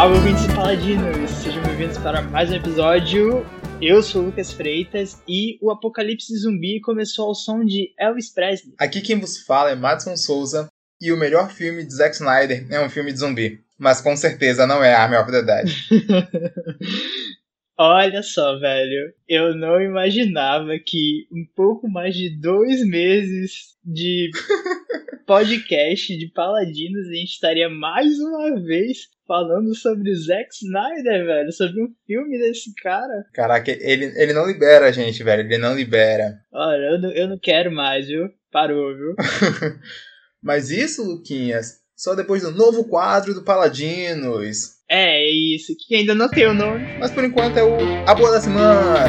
Salve, ouvintes e paladinos! Sejam bem-vindos para mais um episódio. Eu sou o Lucas Freitas e o apocalipse zumbi começou ao som de Elvis Presley. Aqui quem vos fala é Madison Souza e o melhor filme de Zack Snyder é um filme de zumbi. Mas com certeza não é Army of the Dead. Olha só, velho, eu não imaginava que um pouco mais de dois meses de podcast de Paladinos a gente estaria mais uma vez falando sobre Zack Snyder, velho, sobre um filme desse cara. Caraca, ele, ele não libera a gente, velho, ele não libera. Olha, eu não, eu não quero mais, viu? Parou, viu? Mas isso, Luquinhas, só depois do novo quadro do Paladinos. É, é isso, que ainda não tem o nome. Mas por enquanto é o A Boa da Semana.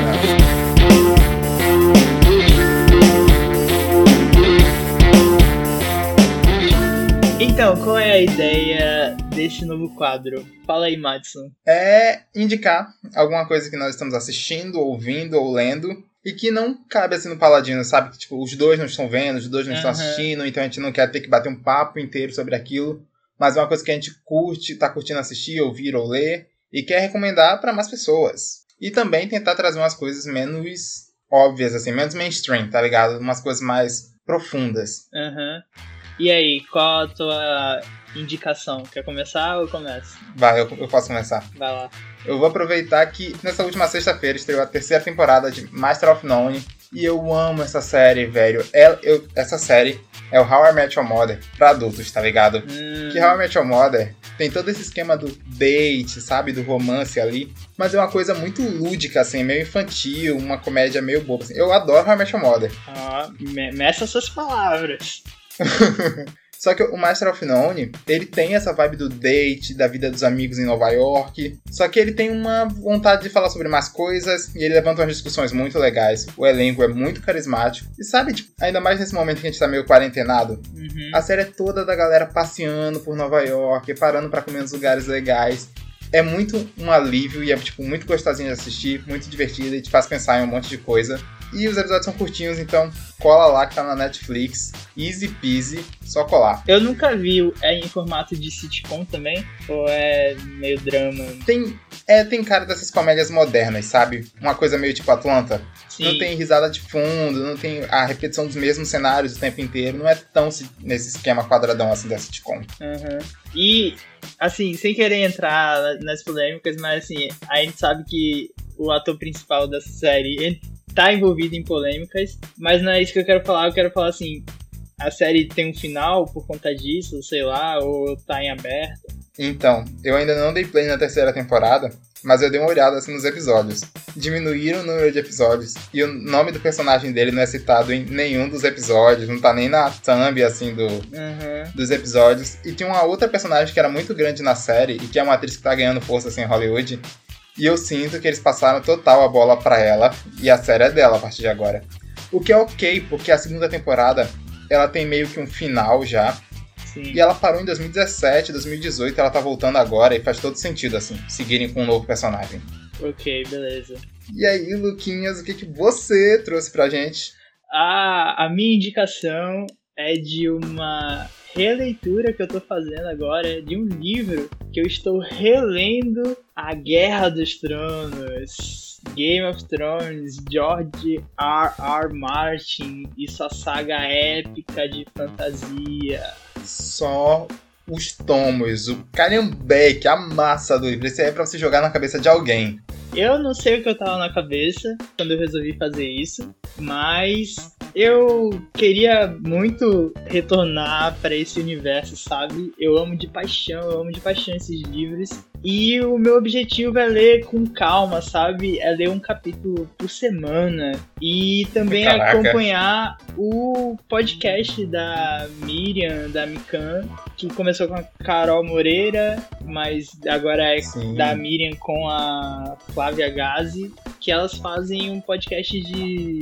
Então, qual é a ideia desse novo quadro? Fala aí, Madison. É indicar alguma coisa que nós estamos assistindo, ouvindo ou lendo e que não cabe assim no Paladino, sabe? Que tipo, os dois não estão vendo, os dois não estão assistindo, então a gente não quer ter que bater um papo inteiro sobre aquilo, mas é uma coisa que a gente curte, tá curtindo assistir, ouvir ou ler e quer recomendar para mais pessoas. E também tentar trazer umas coisas menos óbvias assim, menos mainstream, tá ligado? Umas coisas mais profundas. Aham. E aí, qual a tua indicação? Quer começar ou começa? Vai, eu, eu posso começar. Vai lá. Eu vou aproveitar que nessa última sexta-feira estreou a terceira temporada de Master of None. E eu amo essa série, velho. Ela- eu- essa série é o How I Met Your Mother pra adultos, tá ligado? Hum, Que How I Met Your Mother tem todo esse esquema do date, sabe? Do romance ali. Mas é uma coisa muito lúdica, assim, meio infantil, uma comédia meio boba. assim. Eu adoro How I Met Your Mother. me- meça suas palavras. Só que o Master of None, ele tem essa vibe do date, da vida dos amigos em Nova York. Só que ele tem uma vontade de falar sobre mais coisas e ele levanta umas discussões muito legais. O elenco é muito carismático. E sabe, tipo, ainda mais nesse momento que a gente tá meio quarentenado, Uhum. a série é toda da galera passeando por Nova York, parando pra comer nos lugares legais. É muito um alívio e é, tipo, muito gostosinho de assistir, muito divertido e te faz pensar em um monte de coisa. E os episódios são curtinhos, então cola lá que tá na Netflix. Easy peasy, só colar. Eu nunca vi. É em formato de sitcom também? Ou é meio drama? Tem, é, tem cara dessas comédias modernas, sabe? Uma coisa meio tipo Atlanta. Sim. Não tem risada de fundo, não tem a repetição dos mesmos cenários o tempo inteiro. Não é tão se- nesse esquema quadradão assim da sitcom. Uhum. E, assim, sem querer entrar na- nas polêmicas, mas assim, a gente sabe que o ator principal dessa série tá envolvido em polêmicas, mas não é isso que eu quero falar. Eu quero falar assim: a série tem um final por conta disso, sei lá, ou tá em aberto. Então, eu ainda não dei play na terceira temporada, mas eu dei uma olhada assim nos episódios. Diminuíram o número de episódios e o nome do personagem dele não é citado em nenhum dos episódios, não tá nem na thumb assim do, Uhum. dos episódios. E tinha uma outra personagem que era muito grande na série e que é uma atriz que tá ganhando força assim em Hollywood. E eu sinto que eles passaram total a bola pra ela e a série é dela a partir de agora. O que é ok, porque a segunda temporada ela tem meio que um final já. Sim. E ela parou em 2017, 2018, ela tá voltando agora e faz todo sentido assim, seguirem com um novo personagem. Ok, beleza. E aí, Luquinhas, o que, que você trouxe pra gente? A, a minha indicação é de uma releitura que eu tô fazendo agora de um livro que eu estou relendo A Guerra dos Tronos. Game of Thrones, George R. R. Martin e sua saga épica de fantasia. Só os tomos, o calhambeque, a massa do livro. Esse aí é pra você jogar na cabeça de alguém. Eu não sei o que eu tava na cabeça quando eu resolvi fazer isso, mas eu queria muito retornar para esse universo, sabe? Eu amo de paixão, eu amo de paixão esses livros. E o meu objetivo é ler com calma, sabe? É ler um capítulo por semana. E também Caraca. acompanhar o podcast da Miriam, da Mikan, que começou com a Carol Moreira, mas agora é Sim. da Miriam com a Flávia Gazi, que elas fazem um podcast de.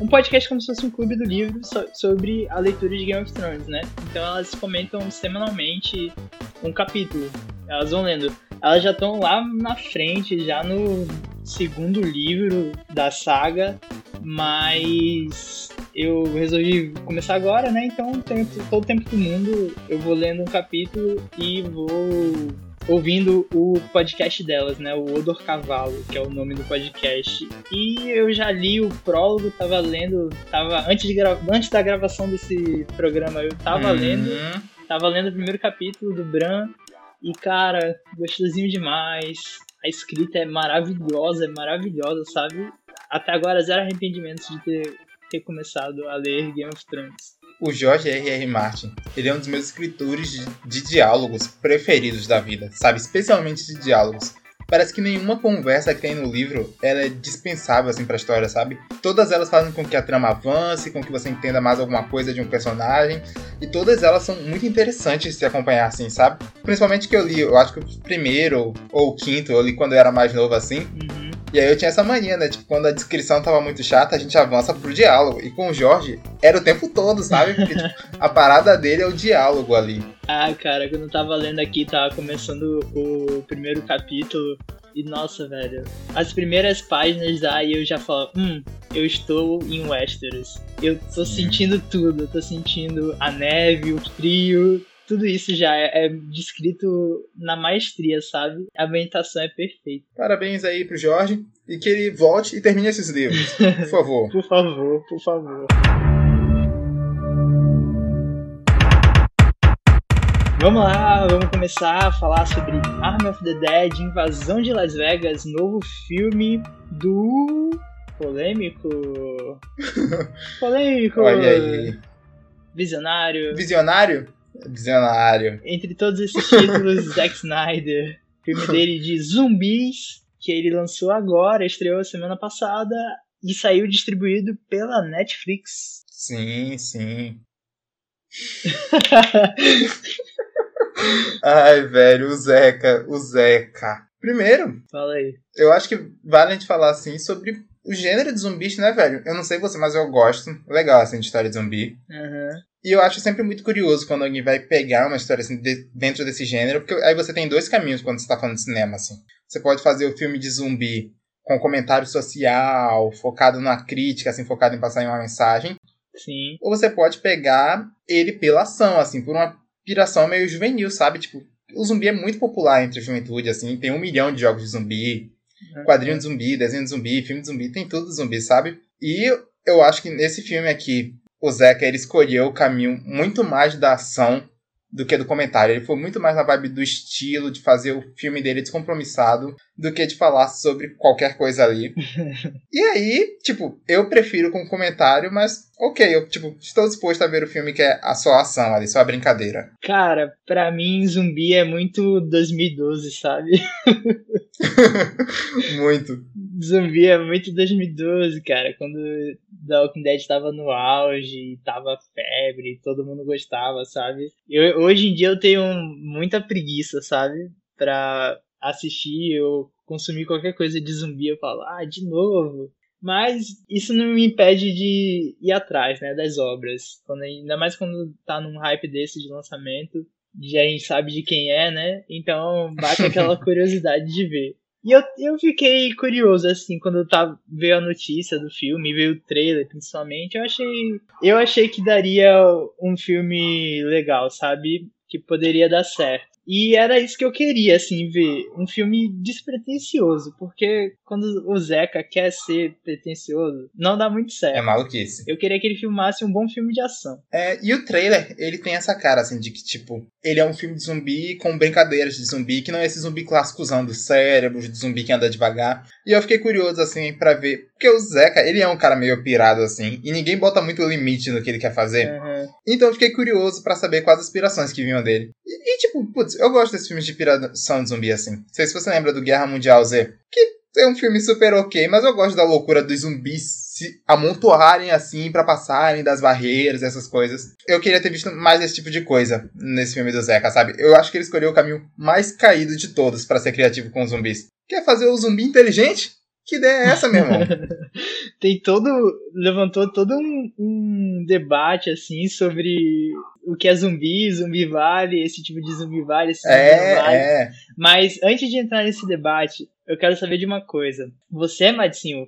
Um podcast como se fosse um clube do livro so- sobre a leitura de Game of Thrones, né? Então elas comentam semanalmente um capítulo. Elas vão lendo. Elas já estão lá na frente, já no segundo livro da saga, mas eu resolvi começar agora, né? Então todo o tempo do mundo, eu vou lendo um capítulo e vou ouvindo o podcast delas, né? O Odor Cavalo, que é o nome do podcast. E eu já li o prólogo, tava lendo, tava antes, de antes da gravação desse programa, eu tava uhum. lendo, tava lendo o primeiro capítulo do Bran. E cara, gostosinho demais. A escrita é maravilhosa, é maravilhosa, sabe? Até agora, zero arrependimentos de ter, ter começado a ler Game of Thrones. O George R. R. Martin, ele é um dos meus escritores de, diálogos preferidos da vida, sabe? Especialmente de diálogos. Parece que nenhuma conversa que tem no livro ela é dispensável assim para a história, sabe? Todas elas fazem com que a trama avance, com que você entenda mais alguma coisa de um personagem, e todas elas são muito interessantes de se acompanhar assim, sabe? Principalmente que eu li, eu acho que o primeiro ou o quinto eu li quando eu era mais novo assim. Uhum. E aí eu tinha essa mania, né? Tipo, quando a descrição tava muito chata, a gente avança pro diálogo. E com o Jorge, era o tempo todo, sabe? Porque tipo, a parada dele é o diálogo ali. Ah, cara, quando eu tava lendo aqui, tava começando o primeiro capítulo. E nossa, velho, as primeiras páginas aí eu já falo, hum, eu estou em Westeros. Eu tô Sim. sentindo tudo, eu tô sentindo a neve, o frio, tudo isso já é, é, descrito na maestria, sabe? A ambientação é perfeita. Parabéns aí pro Jorge e que ele volte e termine esses livros, por favor. por favor, por favor. Vamos lá, vamos começar a falar sobre Army of the Dead, Invasão de Las Vegas, novo filme do polêmico. polêmico. Olha aí. Visionário. Visionário? Visionário. Entre todos esses títulos, Zack Snyder, filme dele de zumbis, que ele lançou agora, estreou semana passada e saiu distribuído pela Netflix. Sim, sim. Ai, velho, o Zeca, o Zeca. Primeiro, fala aí. Eu acho que vale a gente falar assim sobre o gênero de zumbis, né, velho? Eu não sei você, mas eu gosto. Legal, assim, de história de zumbi. Uhum. E eu acho sempre muito curioso quando alguém vai pegar uma história assim de, dentro desse gênero, porque aí você tem dois caminhos quando você tá falando de cinema, assim. Você pode fazer o filme de zumbi com comentário social, focado na crítica, assim, focado em passar uma mensagem. Sim. Ou você pode pegar ele pela ação, assim, por uma piração meio juvenil, sabe? Tipo, o zumbi é muito popular entre a juventude, assim, tem um milhão de jogos de zumbi, Quadrinho de zumbi, desenho de zumbi, filme de zumbi, tem tudo de zumbi, sabe? E eu acho que nesse filme aqui, o Zeca ele escolheu o caminho muito mais da ação do que do comentário. Ele foi muito mais na vibe do estilo, de fazer o filme dele descompromissado, do que de falar sobre qualquer coisa ali. e aí, tipo, eu prefiro com comentário, mas ok, eu, tipo, estou disposto a ver o filme que é a só ação ali, só a brincadeira. Cara, pra mim, zumbi é muito 2012, sabe? muito. Zumbi é muito 2012, cara, quando The Walking Dead tava no auge, tava febre, todo mundo gostava, sabe? Eu, hoje em dia eu tenho muita preguiça, sabe? Pra assistir ou consumir qualquer coisa de zumbi, eu falo, ah, de novo. Mas isso não me impede de ir atrás, né, das obras. Quando, ainda mais quando tá num hype desse de lançamento, já a gente sabe de quem é, né? Então bate aquela curiosidade de ver. E eu, eu fiquei curioso, assim, quando tá, veio a notícia do filme, veio o trailer, principalmente, eu achei. Eu achei que daria um filme legal, sabe? Que poderia dar certo. E era isso que eu queria, assim, ver. Um filme despretensioso. Porque quando o Zeca quer ser pretensioso, não dá muito certo. É maluquice. Eu queria que ele filmasse um bom filme de ação. É, e o trailer, ele tem essa cara, assim, de que, tipo, ele é um filme de zumbi com brincadeiras de zumbi, que não é esse zumbi clássicozão dos cérebros, de zumbi que anda devagar. E eu fiquei curioso, assim, para ver. Porque o Zeca, ele é um cara meio pirado, assim, e ninguém bota muito limite no que ele quer fazer. Uhum. Então eu fiquei curioso para saber quais as inspirações que vinham dele. E, tipo, putz, eu gosto desses filmes de piração de zumbi, assim. Não sei se você lembra do Guerra Mundial Z, que é um filme super ok, mas eu gosto da loucura dos zumbis se amontoarem assim para passarem das barreiras, essas coisas. Eu queria ter visto mais esse tipo de coisa nesse filme do Zeca, sabe? Eu acho que ele escolheu o caminho mais caído de todos para ser criativo com zumbis. Quer fazer o zumbi inteligente? Que ideia é essa, meu irmão? Tem todo. levantou todo um, um, debate, assim, sobre o que é zumbi, zumbi vale, esse tipo de zumbi vale, esse é, zumbi vale. É. Mas antes de entrar nesse debate, eu quero saber de uma coisa. Você, Madinho,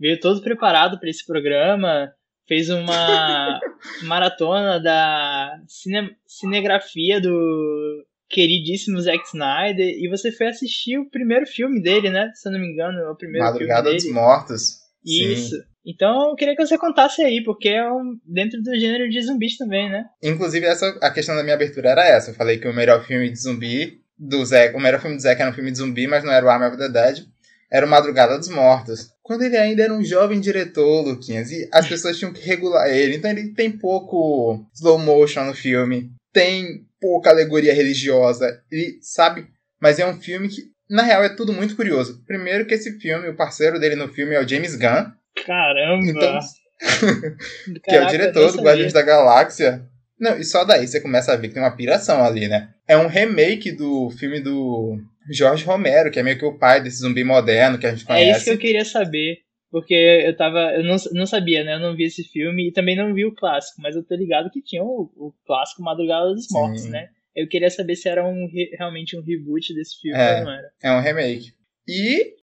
veio todo preparado para esse programa, fez uma maratona da cine, cinegrafia do queridíssimo Zack Snyder e você foi assistir o primeiro filme dele, né? Se eu não me engano, é o primeiro Madrugada filme dos Mortos. Isso. Sim. Então eu queria que você contasse aí, porque é um, dentro do gênero de zumbis também, né? Inclusive, essa, a questão da minha abertura era essa. Eu falei que o melhor filme de zumbi do Zack, o melhor filme do Zack era um filme de zumbi, mas não era o Army of the Dead, era o Madrugada dos Mortos. Quando ele ainda era um jovem diretor, Luquinhas, e as pessoas tinham que regular ele. Então ele tem pouco slow motion no filme, tem pouca alegoria religiosa, e sabe? Mas é um filme que, na real, é tudo muito curioso. Primeiro que esse filme, o parceiro dele no filme é o James Gunn. Caramba! Então, que é o diretor do Guardiões da Galáxia. Não, e só daí você começa a ver que tem uma piração ali, né? É um remake do filme do Jorge Romero, que é meio que o pai desse zumbi moderno que a gente conhece. É isso que eu queria saber. Porque eu tava. Eu não, não sabia, né? Eu não vi esse filme e também não vi o clássico, mas eu tô ligado que tinha o, o clássico Madrugada dos Mortos, Sim. né? Eu queria saber se era um, re- realmente um reboot desse filme É. ou não era. É um remake. E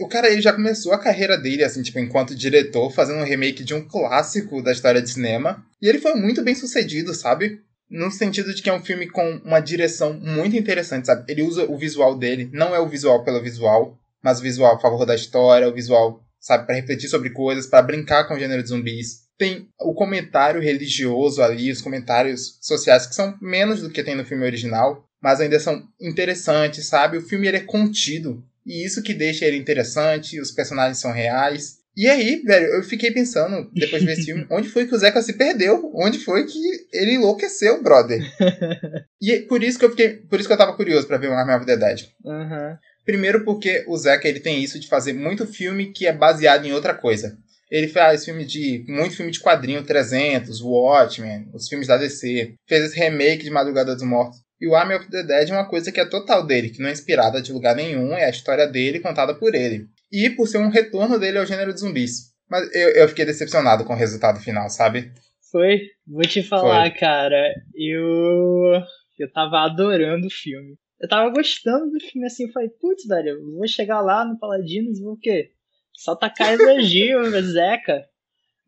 o cara ele já começou a carreira dele, assim, tipo, enquanto diretor, fazendo um remake de um clássico da história de cinema. E ele foi muito bem sucedido, sabe? No sentido de que é um filme com uma direção muito interessante, sabe? Ele usa o visual dele, não é o visual pelo visual, mas o visual a favor da história, o visual, sabe, para refletir sobre coisas, para brincar com o gênero de zumbis. Tem o comentário religioso ali, os comentários sociais, que são menos do que tem no filme original, mas ainda são interessantes, sabe? O filme ele é contido, e isso que deixa ele interessante, os personagens são reais. E aí, velho, eu fiquei pensando, depois de ver esse filme, onde foi que o Zeca se perdeu? Onde foi que ele enlouqueceu, brother? e é por isso que eu fiquei, por isso que eu tava curioso pra ver o Army of the Dead. Aham. Primeiro porque o Zeca ele tem isso de fazer muito filme que é baseado em outra coisa. Ele faz filme de muito filme de quadrinho 300, Watchmen, os filmes da DC. Fez esse remake de Madrugada dos Mortos. E o Army of the Dead é uma coisa que é total dele, que não é inspirada de lugar nenhum, é a história dele contada por ele. E por ser um retorno dele ao gênero de zumbis. Mas eu, eu fiquei decepcionado com o resultado final, sabe? Foi? Vou te falar, cara. Eu. Eu tava adorando o filme. Eu tava gostando do filme assim. Eu falei, putz, velho, eu vou chegar lá no Paladinos e vou o quê? Só tacar elogio, Zeca.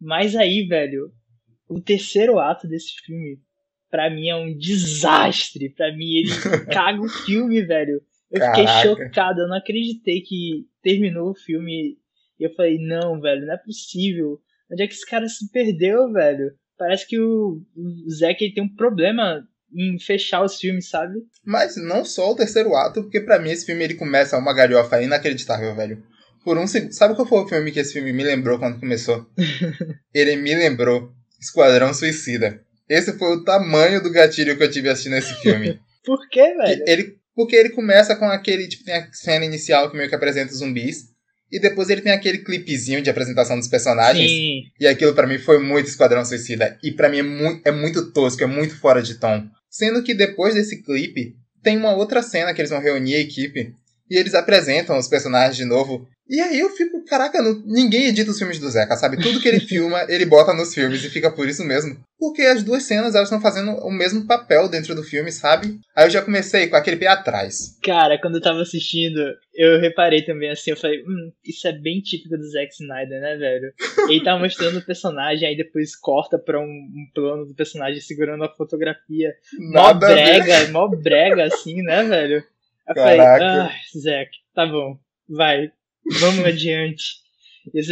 Mas aí, velho, o terceiro ato desse filme, pra mim, é um desastre. Pra mim, ele caga o filme, velho. Eu fiquei Caraca. chocado, eu não acreditei que terminou o filme e eu falei, não, velho, não é possível. Onde é que esse cara se perdeu, velho? Parece que o, o Zack ele tem um problema em fechar os filmes, sabe? Mas não só o terceiro ato, porque pra mim esse filme ele começa uma galhofa inacreditável, velho. Por um segundo. Sabe qual foi o filme que esse filme me lembrou quando começou? ele me lembrou Esquadrão Suicida. Esse foi o tamanho do gatilho que eu tive assistindo esse filme. Por quê, velho? ele, porque ele começa com aquele, tipo, tem a cena inicial que meio que apresenta os zumbis. E depois ele tem aquele clipezinho de apresentação dos personagens. Sim, E aquilo pra mim foi muito Esquadrão Suicida. E pra mim é muito, é muito tosco, é muito fora de tom. Sendo que depois desse clipe, tem uma outra cena que eles vão reunir a equipe. E eles apresentam os personagens de novo. E aí eu fico, caraca, não- ninguém edita os filmes do Zeca, sabe? Tudo que ele filma, ele bota nos filmes e fica por isso mesmo. Porque as duas cenas, elas estão fazendo o mesmo papel dentro do filme, sabe? Aí eu já comecei com aquele pé atrás. cara, quando eu tava assistindo, eu reparei também assim, eu falei, hum, isso é bem típico do Zack Snyder, né, velho? Ele tá mostrando o personagem, aí depois corta pra um, um plano do personagem segurando a fotografia. Mó Nada ver. brega, mó brega, assim, né, velho? Eu Caraca. falei, ah, Zack, tá bom, vai, vamos adiante. E os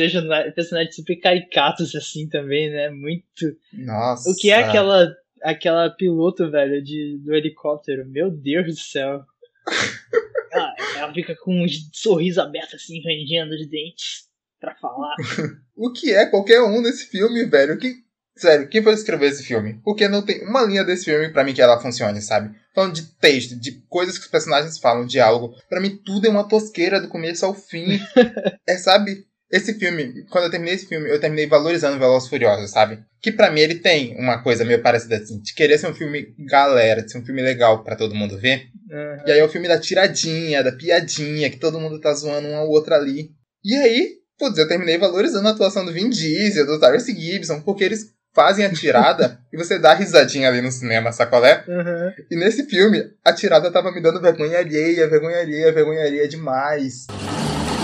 personagens super caricatos, assim, também, né? Muito. Nossa. O que é aquela, aquela piloto, velho, de, do helicóptero? Meu Deus do céu. Ah, ela fica com um sorriso aberto, assim, rangendo os dentes pra falar. O que é qualquer um nesse filme, velho? Que, sério, quem foi escrever esse filme? Porque não tem uma linha desse filme pra mim que ela funcione, sabe? Falando de texto, de coisas que os personagens falam, diálogo. Pra mim tudo é uma tosqueira do começo ao fim. é, sabe? Esse filme, quando eu terminei esse filme, eu terminei valorizando Velozes Furiosos, sabe? Que pra mim ele tem uma coisa meio parecida assim, de querer ser um filme galera, de ser um filme legal pra todo mundo ver. Aham. E aí é o filme da tiradinha, da piadinha, que todo mundo tá zoando um ao outro ali. E aí, putz, eu terminei valorizando a atuação do Vin Diesel, do Tyrese Gibson, porque eles fazem a tirada e você dá risadinha ali no cinema, sacolé? Aham. E nesse filme, a tirada tava me dando vergonha alheia, vergonha alheia, vergonha alheia demais.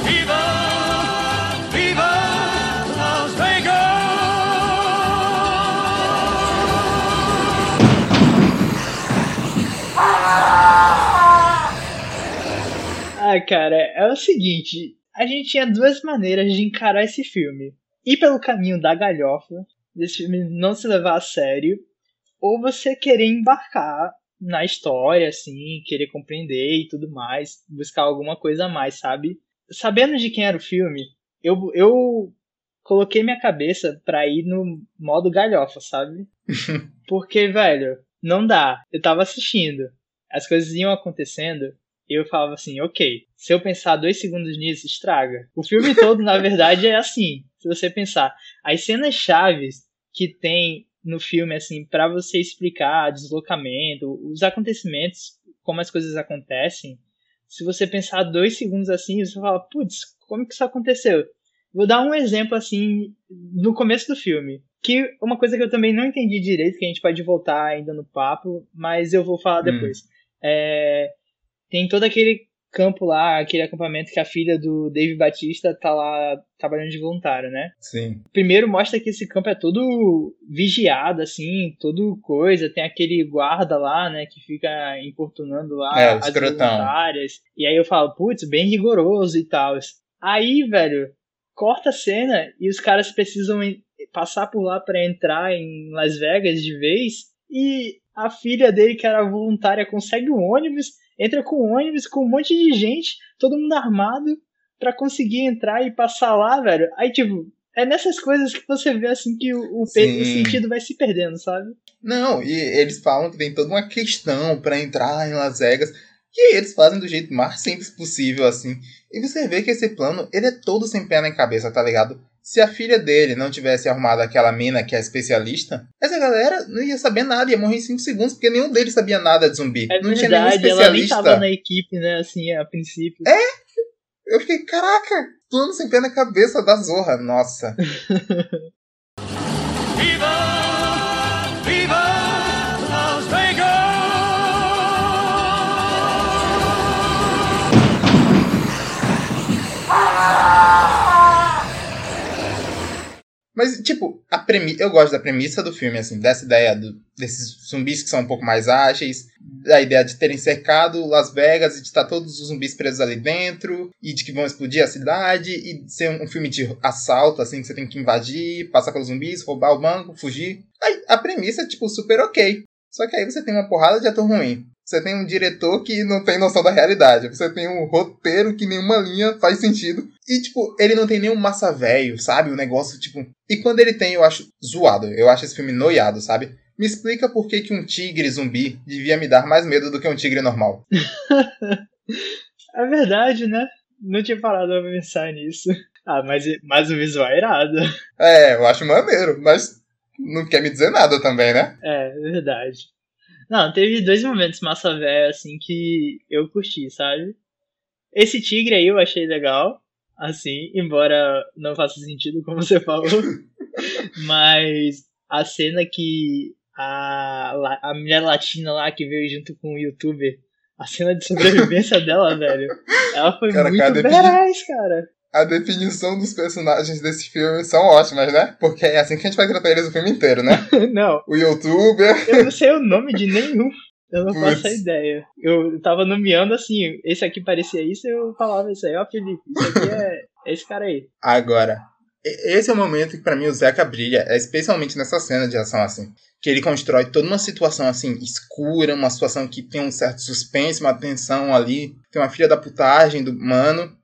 Viva! Viva Las Vegas! Ah, cara, é o seguinte, a gente tinha duas maneiras de encarar esse filme. Ir pelo caminho da galhofa, desse filme não se levar a sério, ou você querer embarcar na história, assim, querer compreender e tudo mais, buscar alguma coisa a mais, sabe? Sabendo de quem era o filme, eu, eu coloquei minha cabeça pra ir no modo galhofa, sabe? Porque, velho, não dá. Eu tava assistindo, as coisas iam acontecendo, eu falava assim, ok, se eu pensar dois segundos nisso, estraga. O filme todo, na verdade, é assim, se você pensar. As cenas chaves que tem no filme, assim, para você explicar deslocamento, os acontecimentos, como as coisas acontecem, se você pensar dois segundos assim, você fala, putz, como que isso aconteceu? Vou dar um exemplo, assim, no começo do filme. Que uma coisa que eu também não entendi direito, que a gente pode voltar ainda no papo, mas eu vou falar hum. depois. É, tem todo aquele campo lá, aquele acampamento que a filha do Dave Batista tá lá trabalhando de voluntário, né? Sim. Primeiro mostra que esse campo é todo vigiado, assim, todo coisa. Tem aquele guarda lá, né, que fica importunando lá é, as voluntárias. E aí eu falo, putz, bem rigoroso e tal. Aí, velho, corta a cena e os caras precisam passar por lá para entrar em Las Vegas de vez. E a filha dele, que era voluntária, consegue um ônibus entra com ônibus, com um monte de gente, todo mundo armado, para conseguir entrar e passar lá, velho. Aí, tipo, é nessas coisas que você vê, assim, que o, o sentido vai se perdendo, sabe? Não, e eles falam que tem toda uma questão para entrar em Las Vegas, que eles fazem do jeito mais simples possível, assim. E você vê que esse plano, ele é todo sem pé na cabeça, tá ligado? Se a filha dele não tivesse arrumado aquela mina que é especialista, essa galera não ia saber nada, ia morrer em 5 segundos, porque nenhum deles sabia nada de zumbi. É não verdade, tinha nenhum especialista. ela nem tava na equipe, né, assim, a princípio. É? Eu fiquei, caraca, plano sem pé na cabeça da Zorra, nossa. Mas, tipo, a premissa. Eu gosto da premissa do filme, assim, dessa ideia do, desses zumbis que são um pouco mais ágeis, da ideia de terem cercado Las Vegas e de estar todos os zumbis presos ali dentro, e de que vão explodir a cidade, e ser um, um filme de assalto, assim, que você tem que invadir, passar pelos zumbis, roubar o banco, fugir. Aí, a premissa é, tipo, super ok. Só que aí você tem uma porrada de ator ruim. Você tem um diretor que não tem noção da realidade. Você tem um roteiro que nenhuma linha faz sentido. E, tipo, ele não tem nenhum massa velho, sabe? O negócio, tipo. E quando ele tem, eu acho zoado. Eu acho esse filme noiado, sabe? Me explica por que, que um tigre zumbi devia me dar mais medo do que um tigre normal. é verdade, né? Não tinha parado pra pensar nisso. Ah, mas, mas o visual é irado. É, eu acho maneiro, mas não quer me dizer nada também, né? É, verdade. Não, teve dois momentos massa velha, assim, que eu curti, sabe? Esse tigre aí eu achei legal, assim, embora não faça sentido, como você falou. Mas a cena que a, a mulher latina lá que veio junto com o youtuber, a cena de sobrevivência dela, velho, ela foi cara, muito veraz, cara a definição dos personagens desse filme são ótimas, né? Porque é assim que a gente vai tratar eles o filme inteiro, né? não. O youtuber. Eu não sei o nome de nenhum. Eu não Puts. faço ideia. Eu tava nomeando assim, esse aqui parecia isso, eu falava isso aí, ó, Felipe, isso aqui é esse cara aí. Agora, esse é o momento que para mim o Zeca brilha, é especialmente nessa cena de ação assim, que ele constrói toda uma situação assim escura, uma situação que tem um certo suspense, uma tensão ali, tem uma filha da putagem do mano,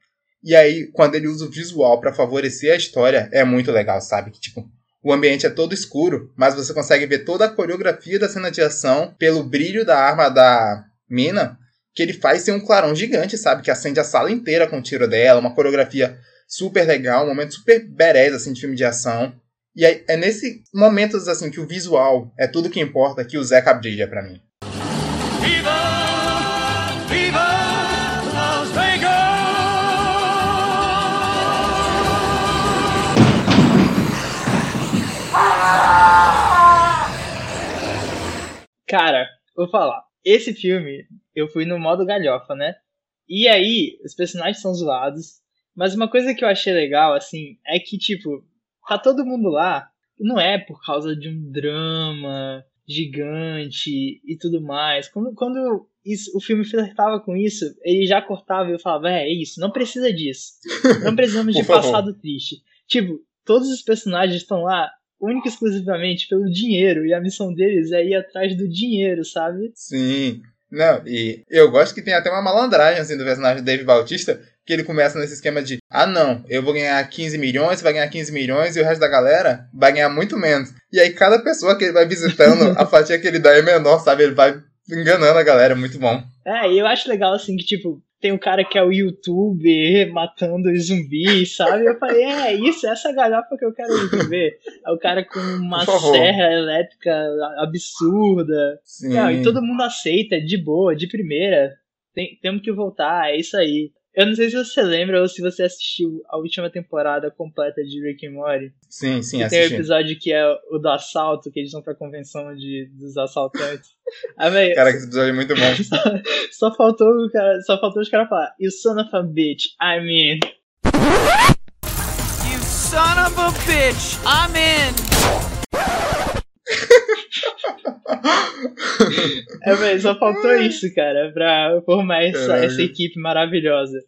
e aí, quando ele usa o visual para favorecer a história, é muito legal, sabe? Que tipo, o ambiente é todo escuro, mas você consegue ver toda a coreografia da cena de ação pelo brilho da arma da mina, que ele faz ser um clarão gigante, sabe? Que acende a sala inteira com o tiro dela, uma coreografia super legal, um momento super berés, assim, de filme de ação. E aí, é nesse momentos, assim, que o visual é tudo que importa que o Zeca brilha para mim. Viva! Cara, vou falar. Esse filme, eu fui no modo galhofa, né? E aí, os personagens são zoados. Mas uma coisa que eu achei legal, assim, é que, tipo, tá todo mundo lá. Não é por causa de um drama, gigante e tudo mais. Quando, quando isso, o filme flertava com isso, ele já cortava e eu falava, é, é isso, não precisa disso. Não precisamos de passado triste. Tipo, todos os personagens estão lá única e exclusivamente pelo dinheiro, e a missão deles é ir atrás do dinheiro, sabe? Sim. Não, e eu gosto que tem até uma malandragem assim do personagem Dave Bautista, que ele começa nesse esquema de: ah, não, eu vou ganhar 15 milhões, você vai ganhar 15 milhões e o resto da galera vai ganhar muito menos. E aí, cada pessoa que ele vai visitando, a fatia que ele dá é menor, sabe? Ele vai enganando a galera, muito bom. É, e eu acho legal assim que, tipo, tem um cara que é o youtuber matando os zumbis, sabe? Eu falei, é isso, essa é galhofa que eu quero ver. É o cara com uma serra elétrica absurda. Sim. Não, e todo mundo aceita, de boa, de primeira. Tem, temos que voltar, é isso aí. Eu não sei se você lembra ou se você assistiu a última temporada completa de Rick and Morty. Sim, sim, que assisti. Tem o episódio que é o do assalto, que eles vão pra convenção de, dos assaltantes. Aí, véio, cara, esse episódio é muito bom. só, só faltou o cara, só faltou os caras falar, You son of a bitch, I mean. You son of a bitch, I'm in. É, véio, só faltou isso, cara, pra formar essa, essa equipe maravilhosa.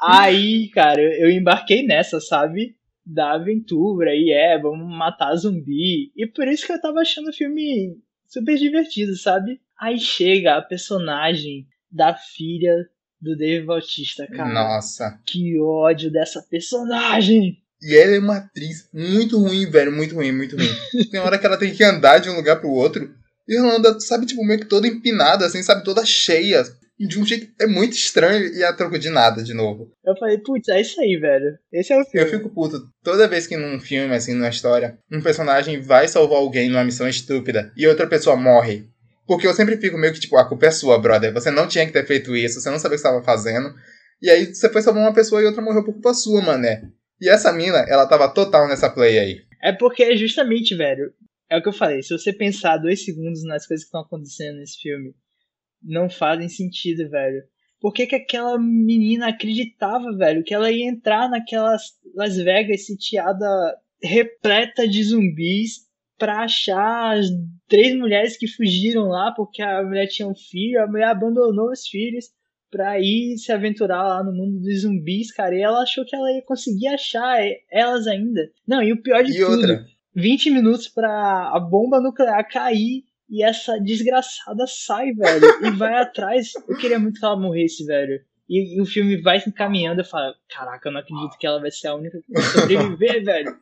Aí, cara, eu embarquei nessa, sabe? Da aventura, e é, vamos matar zumbi. E por isso que eu tava achando o filme super divertido, sabe? Aí chega a personagem da filha do Dave Bautista, cara. Nossa. Que ódio dessa personagem! E ela é uma atriz muito ruim, velho. Muito ruim, muito ruim. Tem hora que ela tem que andar de um lugar pro outro. E ela anda, sabe, tipo, meio que toda empinada, assim, sabe, toda cheia. De um jeito é muito estranho e a troco de nada, de novo. Eu falei, putz, é isso aí, velho. Esse é o filme. Eu fico puto toda vez que num filme, assim, numa história, um personagem vai salvar alguém numa missão estúpida e outra pessoa morre. Porque eu sempre fico meio que, tipo, a culpa é sua, brother. Você não tinha que ter feito isso, você não sabia o que estava fazendo. E aí você foi salvar uma pessoa e outra morreu por culpa sua, mané. E essa mina, ela tava total nessa play aí. É porque é justamente, velho, é o que eu falei, se você pensar dois segundos nas coisas que estão acontecendo nesse filme, não fazem sentido, velho. Por que, que aquela menina acreditava, velho, que ela ia entrar naquelas Las Vegas sitiada repleta de zumbis pra achar as três mulheres que fugiram lá porque a mulher tinha um filho, a mulher abandonou os filhos pra ir se aventurar lá no mundo dos zumbis, cara, e ela achou que ela ia conseguir achar elas ainda. Não, e o pior de e tudo, outra? 20 minutos pra a bomba nuclear cair e essa desgraçada sai, velho, e vai atrás. Eu queria muito que ela morresse, velho. E, e, o filme vai se encaminhando, eu falo, caraca, eu não acredito que ela vai ser a única que vai sobreviver, velho.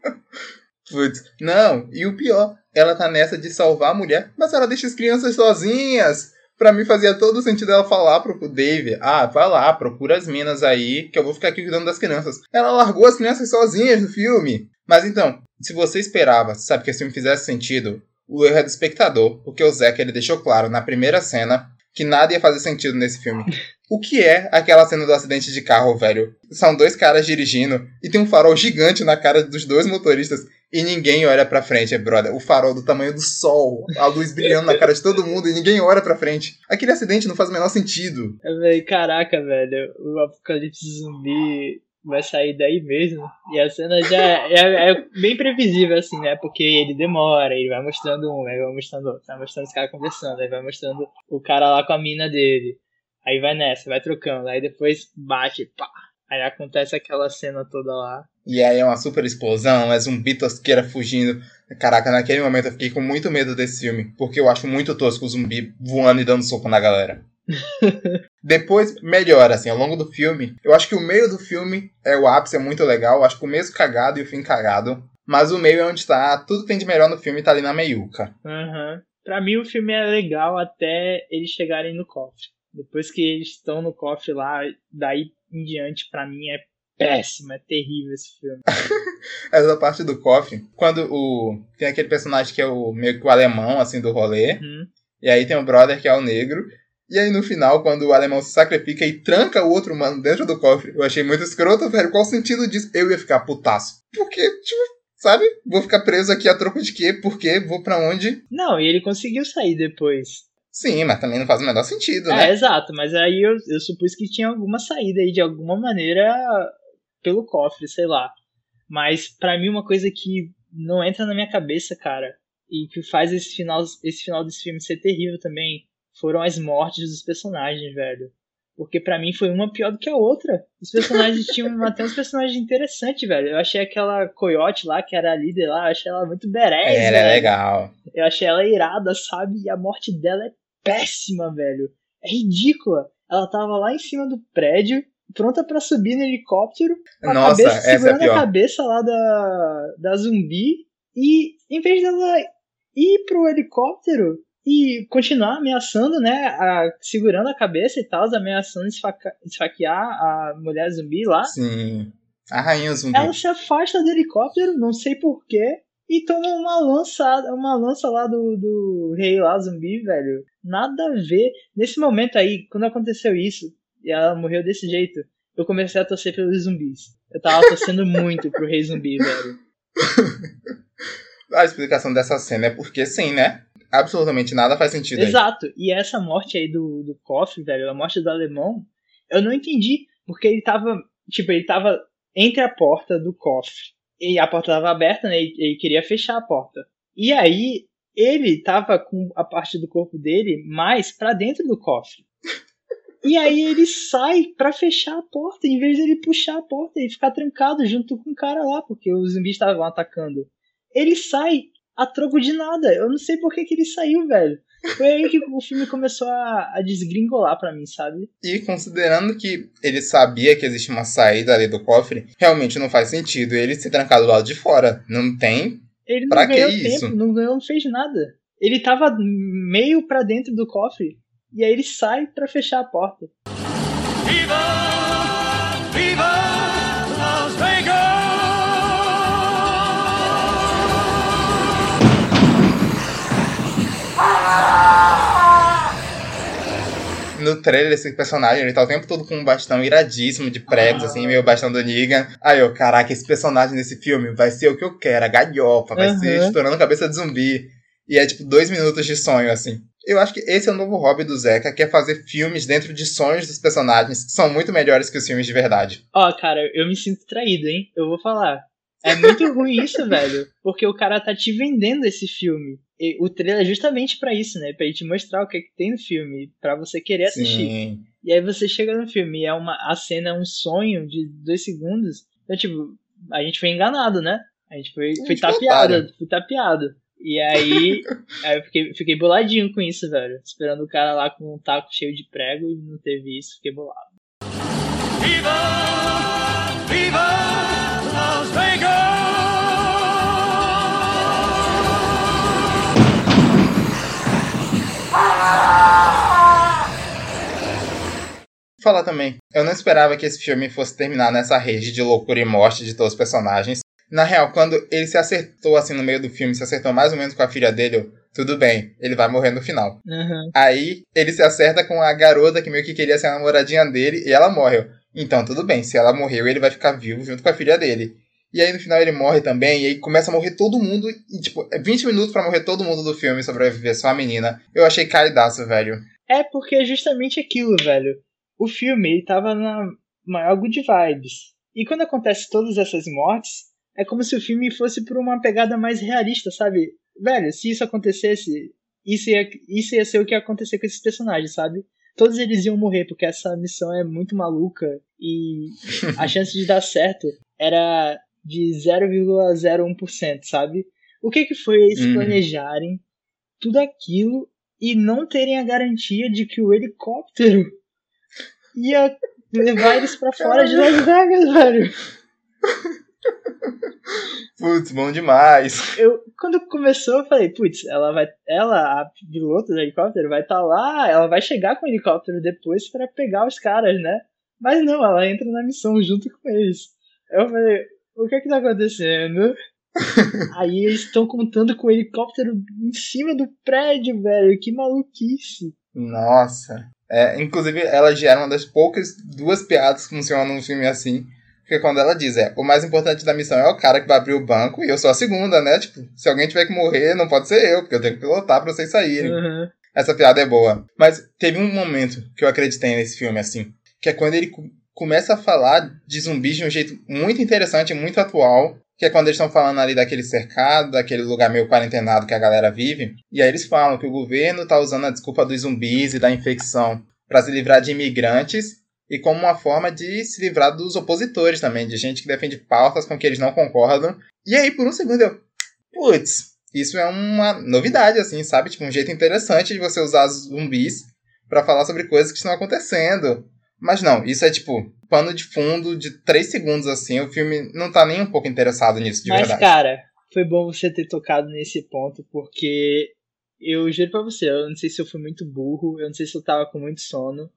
Putz, não, e o pior, ela tá nessa de salvar a mulher, mas ela deixa as crianças sozinhas. Pra mim fazia todo sentido ela falar pro Dave, ah, vai lá, procura as minas aí, que eu vou ficar aqui cuidando das crianças. Ela largou as crianças sozinhas no filme. Mas então, se você esperava, sabe, que esse filme fizesse sentido, o erro é do espectador, porque o Zack ele deixou claro na primeira cena que nada ia fazer sentido nesse filme. O que é aquela cena do acidente de carro, velho? São dois caras dirigindo e tem um farol gigante na cara dos dois motoristas e ninguém olha pra frente, brother. O farol do tamanho do sol, a luz brilhando na cara de todo mundo e ninguém olha pra frente. Aquele acidente não faz o menor sentido. É, caraca, velho, o apocalipse zumbi vai sair daí mesmo. E a cena já é, é, bem previsível, assim, né? Porque ele demora, ele vai mostrando um, aí vai mostrando outro, vai mostrando os caras conversando, aí vai mostrando o cara lá com a mina dele. Aí vai nessa, vai trocando, aí depois bate, pá. Aí acontece aquela cena toda lá. E aí é uma super explosão, é zumbi tosqueira fugindo. Caraca, naquele momento eu fiquei com muito medo desse filme, porque eu acho muito tosco o zumbi voando e dando soco na galera. Depois melhora, assim, ao longo do filme. Eu acho que o meio do filme é o ápice, é muito legal. Eu acho que o começo cagado e o fim cagado. Mas o meio é onde tá. Tudo tem de melhor no filme tá ali na meiuca. Uhum. Pra mim o filme é legal até eles chegarem no cofre. Depois que eles estão no cofre lá, daí em diante, pra mim é péssimo, é terrível esse filme. Essa parte do cofre, quando o. Tem aquele personagem que é o meio que o alemão, assim, do rolê. Uhum. E aí tem o brother que é o negro. E aí no final, quando o alemão se sacrifica e tranca o outro mano dentro do cofre, eu achei muito escroto, velho. Qual o sentido disso? Eu ia ficar putaço. Porque, tipo, sabe? Vou ficar preso aqui a troco de quê? Por quê? Vou para onde? Não, e ele conseguiu sair depois. Sim, mas também não faz o menor sentido, É, né? exato, mas aí eu, eu supus que tinha alguma saída aí de alguma maneira pelo cofre, sei lá. Mas pra mim uma coisa que não entra na minha cabeça, cara, e que faz esse final, esse final desse filme ser terrível também foram as mortes dos personagens, velho. Porque para mim foi uma pior do que a outra. Os personagens tinham até uns personagens interessantes, velho. Eu achei aquela coiote lá, que era a líder lá, eu achei ela muito berés, Era velho. legal. Eu achei ela irada, sabe? E a morte dela é péssima, velho. É ridícula. Ela tava lá em cima do prédio, pronta para subir no helicóptero, a Nossa, cabeça, essa é a segurando a cabeça lá da, da zumbi. E em vez dela ir pro helicóptero e continuar ameaçando, né? A, segurando a cabeça e tal, ameaçando esfaca- esfaquear a mulher zumbi lá. Sim. A rainha zumbi. Ela se afasta do helicóptero, não sei porquê, e toma uma lança, uma lança lá do, do rei lá, zumbi, velho. Nada a ver. Nesse momento aí, quando aconteceu isso, e ela morreu desse jeito, eu comecei a torcer pelos zumbis. Eu tava torcendo muito pro rei zumbi, velho. A explicação dessa cena é porque sim, né? Absolutamente nada faz sentido aí. Exato. E essa morte aí do, do cofre, velho, a morte do alemão, eu não entendi. Porque ele tava, tipo, ele tava entre a porta do cofre. E a porta tava aberta, né? Ele queria fechar a porta. E aí, ele tava com a parte do corpo dele mais pra dentro do cofre. E aí ele sai pra fechar a porta, em vez dele puxar a porta e ficar trancado junto com o cara lá, porque os zumbis estavam atacando. Ele sai a troco de nada. Eu não sei por que, que ele saiu, velho. Foi aí que o filme começou a, a desgringolar pra mim, sabe? E considerando que ele sabia que existia uma saída ali do cofre, realmente não faz sentido ele se trancar do lado de fora. Não tem. Ele não Pra que ganhou isso? tempo, não ganhou, não fez nada. Ele tava meio pra dentro do cofre. E aí ele sai pra fechar a porta. Viva No trailer, esse personagem, ele tá o tempo todo com um bastão iradíssimo de pregos, assim, meio bastão do Negan. Aí eu, caraca, esse personagem nesse filme vai ser o que eu quero, a galhofa, vai Aham. ser estourando a cabeça de zumbi. E é tipo dois minutos de sonho, assim. Eu acho que esse é o novo hobby do Zeca, que é fazer filmes dentro de sonhos dos personagens, que são muito melhores que os filmes de verdade. Ó, cara, eu me sinto traído, hein? Eu vou falar. É muito ruim isso, velho. Porque o cara tá te vendendo esse filme. E o trailer é justamente pra isso, né? Pra ele te mostrar o que, é que tem no filme. Pra você querer assistir. Sim. E aí você chega no filme e é uma, a cena é um sonho de dois segundos. Então, tipo, a gente foi enganado, né? A gente foi, foi gente tapeado, foi tapeado. E aí, aí eu fiquei, fiquei boladinho com isso, velho. Esperando o cara lá com um taco cheio de prego e não teve isso, fiquei bolado. Viva Falar também, eu não esperava que esse filme fosse terminar nessa rede de loucura e morte de todos os personagens. Na real, quando ele se acertou assim no meio do filme, se acertou mais ou menos com a filha dele, eu, tudo bem, ele vai morrer no final. Uhum. Aí ele se acerta com a garota que meio que queria ser a namoradinha dele e ela morre. Eu, Então, tudo bem, se ela morreu, ele vai ficar vivo junto com a filha dele. E aí no final ele morre também, e aí começa a morrer todo mundo, e tipo, é 20 minutos pra morrer todo mundo do filme e sobreviver só a menina. Eu achei caridaço, velho. É porque é justamente aquilo, velho. O filme ele tava na maior good vibes. E quando acontece todas essas mortes, é como se o filme fosse por uma pegada mais realista, sabe? Velho, se isso acontecesse, isso ia, isso ia ser o que ia acontecer com esses personagens, sabe? Todos eles iam morrer, porque essa missão é muito maluca e a chance de dar certo era de 0,01%, sabe? O que que foi eles Uhum. planejarem tudo aquilo e não terem a garantia de que o helicóptero ia levar eles pra fora de Las Vegas, velho. Putz, bom demais. Eu, quando começou, eu falei, putz, ela vai, ela, a piloto do helicóptero, vai estar lá, ela vai chegar com o helicóptero depois pra pegar os caras, né? Mas não, ela entra na missão junto com eles. Eu falei, o que é que tá acontecendo? Aí eles estão contando com o helicóptero em cima do prédio, velho. Que maluquice. Nossa. É, inclusive, ela já era uma das poucas duas piadas que funcionam num filme assim. Porque quando ela diz, é, o mais importante da missão é o cara que vai abrir o banco e eu sou a segunda, né? Tipo, se alguém tiver que morrer, não pode ser eu, porque eu tenho que pilotar pra vocês saírem. Uhum. Essa piada é boa. Mas teve um momento que eu acreditei nesse filme, assim. Que é quando ele co- começa a falar de zumbis de um jeito muito interessante, muito atual. Que é quando eles estão falando ali daquele cercado, daquele lugar meio quarentenado que a galera vive. E aí eles falam que o governo tá usando a desculpa dos zumbis e da infecção para se livrar de imigrantes e como uma forma de se livrar dos opositores também, de gente que defende pautas com que eles não concordam. E aí, por um segundo, eu. Putz, isso é uma novidade, assim, sabe? Tipo, um jeito interessante de você usar zumbis para falar sobre coisas que estão acontecendo. Mas não, isso é tipo, pano de fundo de 3 segundos, assim. O filme não tá nem um pouco interessado nisso, de Mas, verdade. cara, foi bom você ter tocado nesse ponto, porque eu juro pra você, eu não sei se eu fui muito burro, eu não sei se eu tava com muito sono,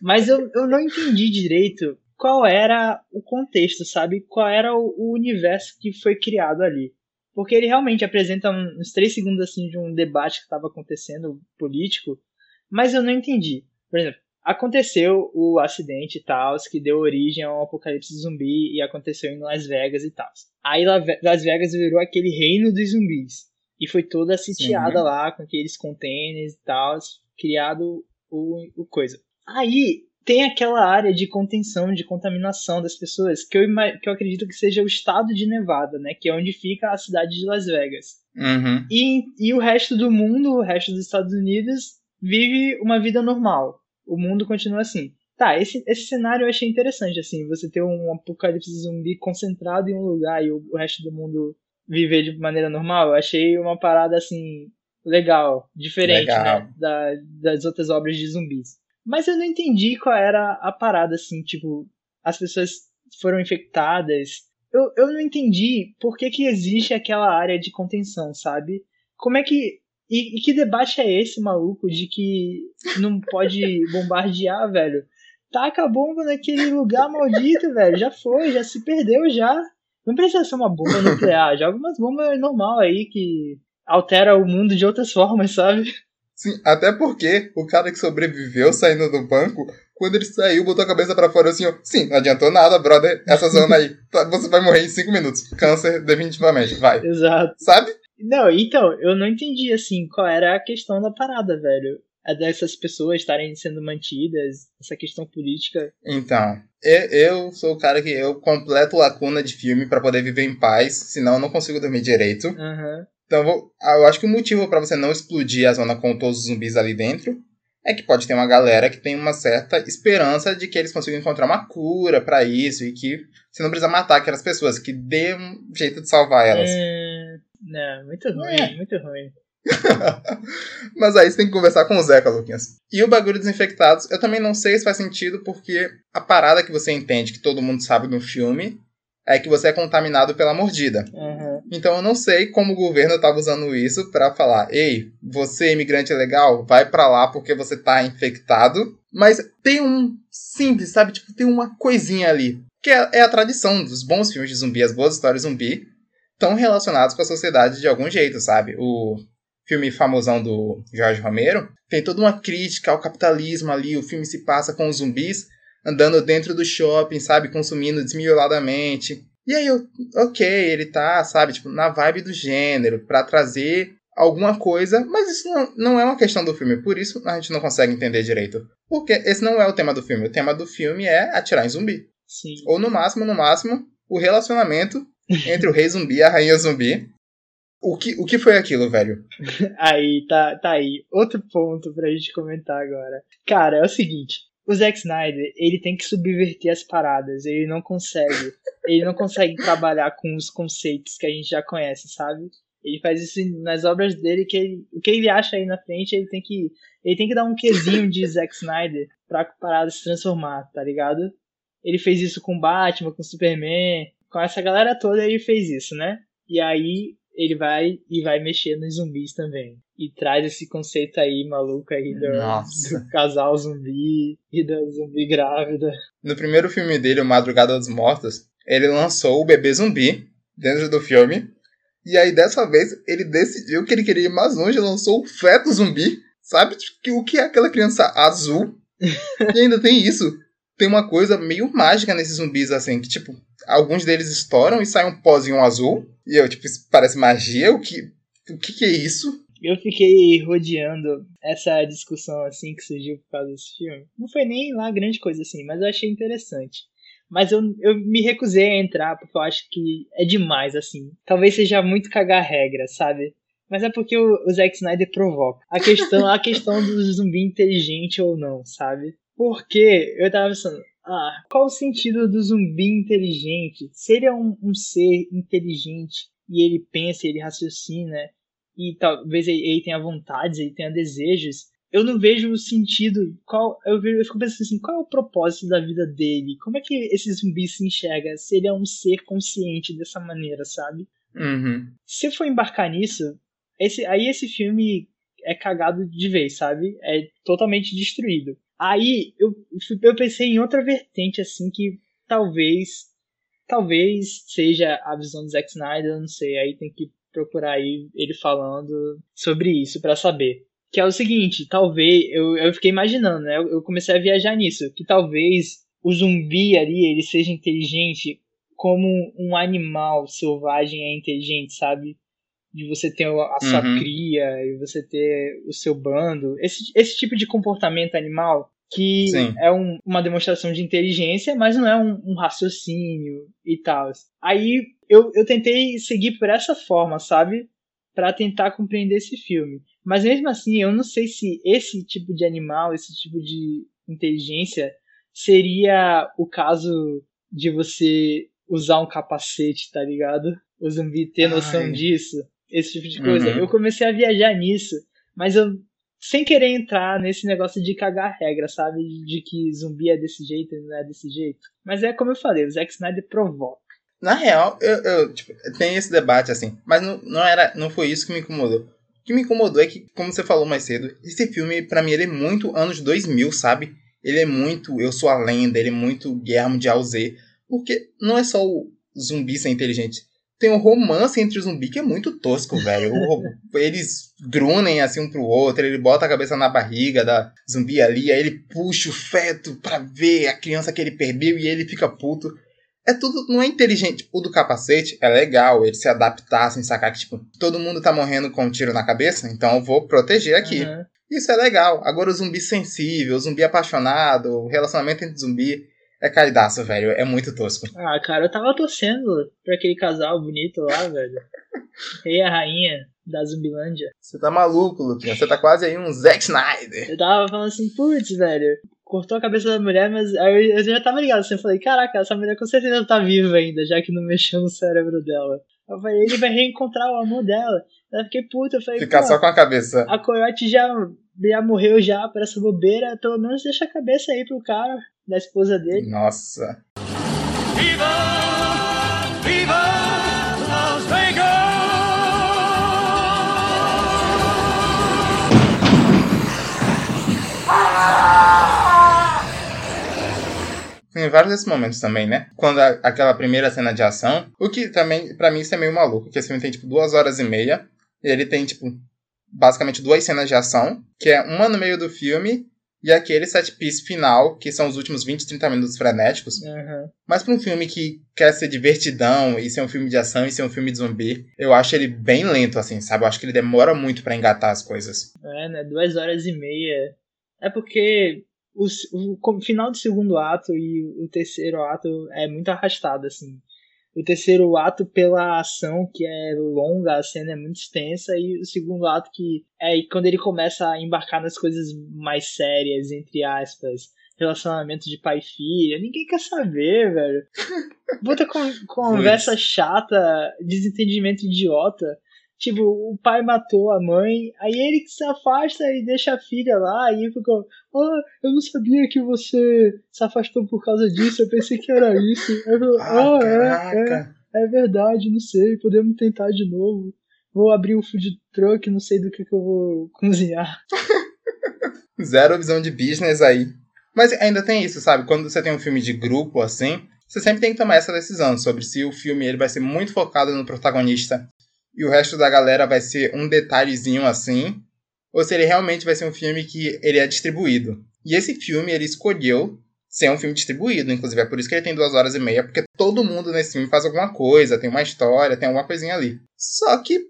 mas eu, eu não entendi direito qual era o contexto, sabe? Qual era o, o universo que foi criado ali. Porque ele realmente apresenta uns três segundos assim de um debate que estava acontecendo político, mas eu não entendi. Por exemplo, aconteceu o acidente e tal, que deu origem a um apocalipse zumbi e aconteceu em Las Vegas e tal. Aí Las Vegas virou aquele reino dos zumbis e foi toda sitiada Uhum. lá com aqueles containers e tal, criado o, o coisa. Aí tem aquela área de contenção, de contaminação das pessoas, que eu, que eu acredito que seja o estado de Nevada, né? Que é onde fica a cidade de Las Vegas. Uhum. E, e o resto do mundo, o resto dos Estados Unidos, vive uma vida normal. O mundo continua assim. Tá, esse, esse cenário eu achei interessante, assim, você ter um apocalipse zumbi concentrado em um lugar e o, o resto do mundo viver de maneira normal, eu achei uma parada, assim, legal, diferente, Legal. né, da, das outras obras de zumbis. Mas eu não entendi qual era a parada, assim, tipo, as pessoas foram infectadas. Eu, eu não entendi por que, que existe aquela área de contenção, sabe? Como é que. E, e que debate é esse, maluco, de que não pode bombardear, velho? Taca a bomba naquele lugar maldito, velho. Já foi, já se perdeu já. Não precisa ser uma bomba nuclear, joga umas bombas normal aí que altera o mundo de outras formas, sabe? Sim, até porque o cara que sobreviveu saindo do banco, quando ele saiu, botou a cabeça pra fora assim, ó, sim, não adiantou nada, brother, essa zona aí, tá- você vai morrer em 5 minutos. Câncer, definitivamente, vai. Exato. Sabe? Não, então, eu não entendi, assim, qual era a questão da parada, velho. É dessas pessoas estarem sendo mantidas, essa questão política. Então, eu, eu sou o cara que eu completo lacuna de filme pra poder viver em paz, senão eu não consigo dormir direito. Aham. Então, vou- eu acho que o motivo pra você não explodir a zona com todos os zumbis ali dentro é que pode ter uma galera que tem uma certa esperança de que eles consigam encontrar uma cura pra isso e que você não precisa matar aquelas pessoas, que dê um jeito de salvar elas. Hum, não, muito ruim, É. muito ruim. Mas aí você tem que conversar com o Zeca, Luquinhas. E o bagulho dos infectados, eu também não sei se faz sentido, porque a parada que você entende, que todo mundo sabe no filme, é que você é contaminado pela mordida. Aham. Então eu não sei como o governo estava usando isso pra falar: ei, você imigrante legal, vai pra lá porque você tá infectado. Mas tem um simples, sabe? Tipo, tem uma coisinha ali. Que é, é a tradição dos bons filmes de zumbi, as boas histórias zumbi, estão relacionados com a sociedade de algum jeito, sabe? O filme famosão do Jorge Romero tem toda uma crítica ao capitalismo ali. O filme se passa com os zumbis andando dentro do shopping, sabe? Consumindo desmioladamente. E aí, eu, ok, ele tá, sabe, tipo, na vibe do gênero, pra trazer alguma coisa, mas isso não, não é uma questão do filme, por isso a gente não consegue entender direito. Porque esse não é o tema do filme. O tema do filme é atirar em zumbi. Sim. Ou no máximo, no máximo, o relacionamento entre o rei zumbi e a rainha zumbi. O que, o que foi aquilo, velho? Aí, tá, tá aí. Outro ponto pra gente comentar agora. Cara, é o seguinte. O Zack Snyder, ele tem que subverter as paradas. Ele não consegue. Ele não consegue trabalhar com os conceitos que a gente já conhece, sabe? Ele faz isso nas obras dele, que ele- o que ele acha aí na frente, ele tem que. Ele tem que dar um quesinho de Zack Snyder pra parada se transformar, tá ligado? Ele fez isso com Batman, com Superman, com essa galera toda ele fez isso, né? E aí ele vai e vai mexer nos zumbis também. E traz esse conceito aí maluco aí do, do casal zumbi e da zumbi grávida. No primeiro filme dele, O Madrugada dos Mortos, ele lançou o bebê zumbi dentro do filme. E aí, dessa vez, ele decidiu que ele queria ir mais longe e lançou o feto zumbi. Sabe Tipo, que- o que é aquela criança azul? e ainda tem isso. Tem uma coisa meio mágica nesses zumbis, assim, que, tipo, alguns deles estouram e sai um pozinho azul. E eu, tipo, parece magia. O que, o que, que é isso? Eu fiquei rodeando essa discussão assim que surgiu por causa desse filme. Não foi nem lá grande coisa assim, mas eu achei interessante. Mas eu, eu me recusei a entrar porque eu acho que é demais, assim. Talvez seja muito cagar regra, sabe? Mas é porque o, o Zack Snyder provoca. A questão, a questão do zumbi inteligente ou não, sabe? Porque eu tava pensando, ah, qual o sentido do zumbi inteligente? Se ele é um, um ser inteligente e ele pensa, ele raciocina, e talvez ele, ele tenha vontades, ele tenha desejos, eu não vejo o sentido. Qual, eu, vejo, eu fico pensando assim, qual é o propósito da vida dele? Como é que esse zumbi se enxerga se ele é um ser consciente dessa maneira, sabe? Uhum. Se for embarcar nisso, esse, aí esse filme é cagado de vez, sabe? É totalmente destruído. Aí eu, eu pensei em outra vertente, assim, que talvez. Talvez seja a visão do Zack Snyder, não sei. Aí tem que procurar aí ele falando sobre isso para saber. Que é o seguinte, talvez, eu, eu fiquei imaginando, né? Eu, eu comecei a viajar nisso, que talvez o zumbi ali, ele seja inteligente como um animal selvagem é inteligente, sabe? De você ter a sua uhum. cria e você ter o seu bando. Esse, esse tipo de comportamento animal que Sim. é um, uma demonstração de inteligência, mas não é um, um raciocínio e tal. Aí eu, eu tentei seguir por essa forma, sabe? para tentar compreender esse filme. Mas mesmo assim, eu não sei se esse tipo de animal, esse tipo de inteligência seria o caso de você usar um capacete, tá ligado? O zumbi ter noção Ai. disso, esse tipo de coisa. Uhum. Eu comecei a viajar nisso, mas eu sem querer entrar nesse negócio de cagar regra, sabe? De que zumbi é desse jeito e não é desse jeito. Mas é como eu falei, o Zack Snyder provoca. Na real, eu, eu tipo, tem esse debate assim, mas não, não, era, não foi isso que me incomodou. O que me incomodou é que, como você falou mais cedo, esse filme, para mim, ele é muito anos 2000, sabe? Ele é muito Eu Sou a Lenda, ele é muito Guillermo de Alzé. Porque não é só o zumbi ser inteligente. Tem um romance entre o zumbi que é muito tosco, velho. eles grunem assim um pro outro, ele bota a cabeça na barriga da zumbi ali, aí ele puxa o feto pra ver a criança que ele perdeu e ele fica puto é tudo, não é inteligente. O do capacete é legal, ele se adaptar, sem sacar que, tipo, todo mundo tá morrendo com um tiro na cabeça, então eu vou proteger aqui. Uhum. Isso é legal. Agora o zumbi sensível, o zumbi apaixonado, o relacionamento entre zumbi é caidaço, velho. É muito tosco. Ah, cara, eu tava torcendo pra aquele casal bonito lá, velho. Rei e a rainha da Zumbilândia. Você tá maluco, Luquinha. Você tá quase aí um Zack Snyder. Eu tava falando assim, putz, velho cortou a cabeça da mulher, mas aí eu já tava ligado assim, eu falei, caraca, essa mulher com certeza tá viva ainda, já que não mexeu no cérebro dela. Eu falei, ele vai reencontrar o amor dela. Eu fiquei puta, eu falei, Ficar só com a cabeça. A Coyote já, já morreu já por essa bobeira, pelo menos deixa a cabeça aí pro cara, da esposa dele. Nossa. Viva! Viva! Las Vegas! Tem vários desses momentos também, né? Quando a, aquela primeira cena de ação. O que também, para mim, isso é meio maluco. Que esse filme tem, tipo, duas horas e meia. E ele tem, tipo, basicamente duas cenas de ação. Que é uma no meio do filme e aquele set piece final, que são os últimos 20, 30 minutos frenéticos. Uhum. Mas pra um filme que quer ser divertidão e ser um filme de ação e ser um filme de zumbi, eu acho ele bem lento, assim, sabe? Eu acho que ele demora muito para engatar as coisas. É, né? Duas horas e meia. É porque o, o, final do segundo ato e o terceiro ato é muito arrastado, assim. O terceiro ato pela ação, que é longa, a cena é muito extensa, e o segundo ato que é quando ele começa a embarcar nas coisas mais sérias, entre aspas, relacionamento de pai e filha. Ninguém quer saber, velho. Puta conversa chata, desentendimento idiota. Tipo, o pai matou a mãe, aí ele se afasta e deixa a filha lá, e fica, ah, eu não sabia que você se afastou por causa disso, eu pensei que era isso. Eu, ah, ah é, é, é verdade, não sei, podemos tentar de novo. Vou abrir o um food truck, não sei do que, que eu vou cozinhar. Zero visão de business aí. Mas ainda tem isso, sabe? Quando você tem um filme de grupo assim, você sempre tem que tomar essa decisão sobre se o filme ele vai ser muito focado no protagonista e o resto da galera vai ser um detalhezinho assim, ou se ele realmente vai ser um filme que ele é distribuído. E esse filme ele escolheu ser um filme distribuído, inclusive é por isso que ele tem duas horas e meia, porque todo mundo nesse filme faz alguma coisa, tem uma história, tem alguma coisinha ali. Só que